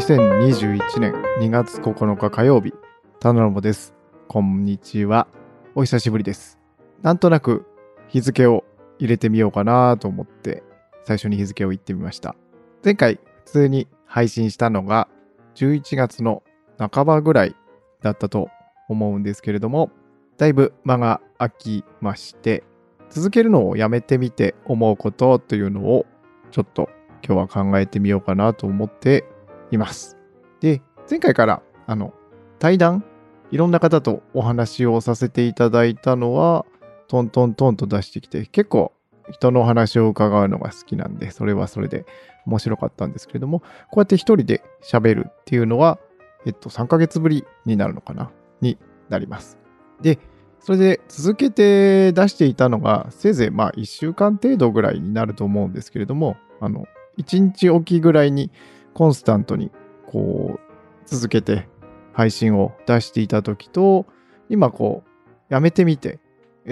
2021年2月9日火曜日、田野もです。こんにちは。お久しぶりです。なんとなく日付を入れてみようかなと思って最初に日付を言ってみました。前回普通に配信したのが11月の半ばぐらいだったと思うんですけれども、だいぶ間が空きまして、続けるのをやめてみて思うことというのをちょっと今日は考えてみようかなと思っています。で、前回からあの対談いろんな方とお話をさせていただいたのはトントントンと出してきて結構人のお話を伺うのが好きなんでそれはそれで面白かったんですけれどもこうやって一人で喋るっていうのはえっと3ヶ月ぶりになるのかな？になります。で、それで続けて出していたのが、せいぜいまあ1週間程度ぐらいになると思うんですけれども、あの、1日おきぐらいにコンスタントにこう続けて配信を出していた時と、今こう、やめてみて、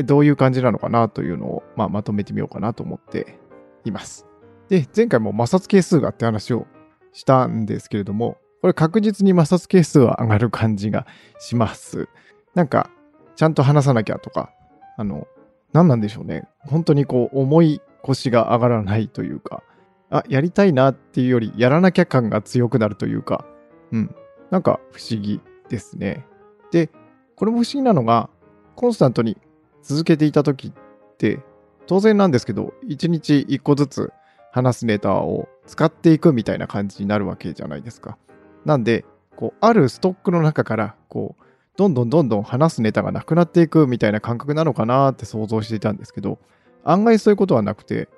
どういう感じなのかなというのを、まあ、まとめてみようかなと思っています。で、前回も摩擦係数がって話をしたんですけれども、これ確実に摩擦係数は上がる感じがします。なんか、ちゃんと話さなきゃとか、あの、何なんでしょうね。本当にこう、重い腰が上がらないというか、あ、やりたいなっていうより、やらなきゃ感が強くなるというか、うん。なんか不思議ですね。で、これも不思議なのが、コンスタントに続けていた時って、当然なんですけど、1日1個ずつ話すネタを使っていくみたいな感じになるわけじゃないですか。なんで、こう、あるストックの中から、こう、どんどんどんどん話すネタがなくなっていくみたいな感覚なのかなって想像していたんですけど、案外そういうことはなくて、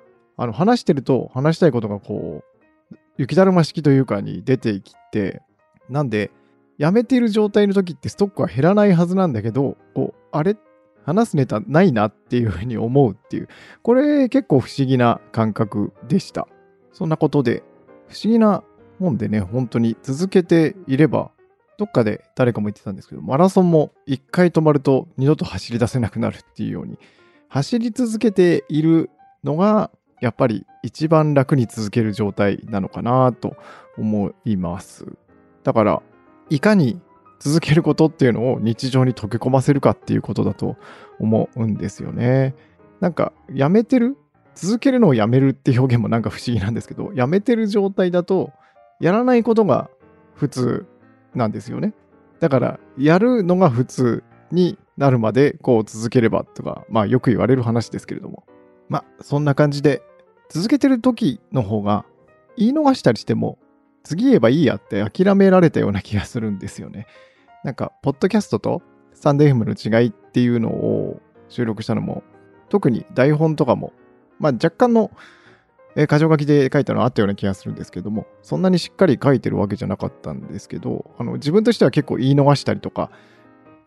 あの話してると話したいことがこう、雪だるま式というかに出てきて、なんで、やめている状態の時ってストックは減らないはずなんだけど、こう、あれ？話すネタないなっていうふうに思うっていう、これ結構不思議な感覚でした。そんなことで、不思議なもんでね、本当に続けていれば、どっかで誰かも言ってたんですけど、マラソンも一回止まると二度と走り出せなくなるっていうように、走り続けているのが、やっぱり一番楽に続ける状態なのかなと思います。だから、いかに続けることっていうのを日常に溶け込ませるかっていうことだと思うんですよね。なんか、やめてる続けるのをやめるって表現もなんか不思議なんですけど、やめてる状態だと、やらないことが普通なんですよね。だから、やるのが普通になるまでこう続ければとか、まあよく言われる話ですけれども。まあそんな感じで、続けてる時の方が言い逃したりしても、次言えばいいやって諦められたような気がするんですよね。なんか、ポッドキャストとスタンド FM の違いっていうのを収録したのも、特に台本とかも、まあ若干のえ、箇条書きで書いたのあったような気がするんですけども、そんなにしっかり書いてるわけじゃなかったんですけど、あの自分としては結構言い逃したりとか、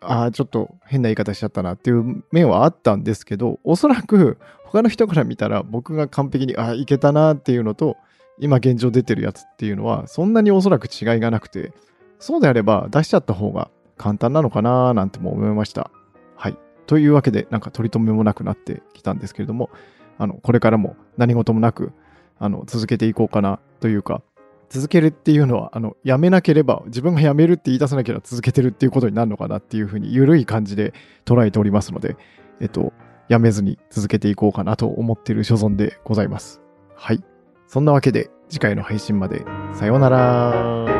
ああ、ちょっと変な言い方しちゃったなっていう面はあったんですけど、おそらく他の人から見たら僕が完璧に、ああ、いけたなっていうのと、今現状出てるやつっていうのは、そんなにおそらく違いがなくて、そうであれば出しちゃった方が簡単なのかななんても思いました。はい。というわけで、なんか取り留めもなくなってきたんですけれども、あの、これからも何事もなく、あの、続けていこうかなというか、続けるっていうのは、あの、やめなければ、自分がやめるって言い出さなければ続けてるっていうことになるのかなっていうふうに、緩い感じで捉えておりますので、えっと、やめずに続けていこうかなと思っている所存でございます。はい。そんなわけで、次回の配信まで、さようなら。